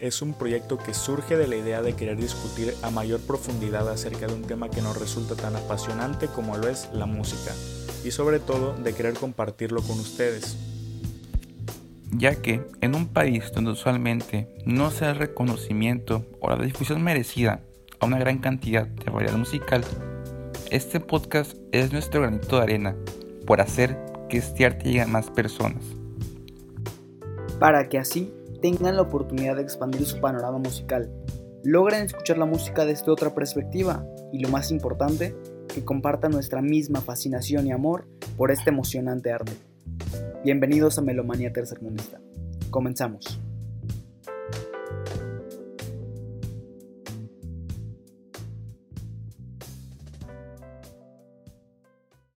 es un proyecto que surge de la idea de querer discutir a mayor profundidad acerca de un tema que nos resulta tan apasionante como lo es la música, y sobre todo de querer compartirlo con ustedes. Ya que en un país donde usualmente no se da el reconocimiento o la difusión merecida a una gran cantidad de variedad musical, este podcast es nuestro granito de arena por hacer que este arte llegue a más personas. Para que así tengan la oportunidad de expandir su panorama musical, logren escuchar la música desde otra perspectiva y lo más importante, que compartan nuestra misma fascinación y amor por este emocionante arte. Bienvenidos a Melomanía Tercermundista. Comenzamos.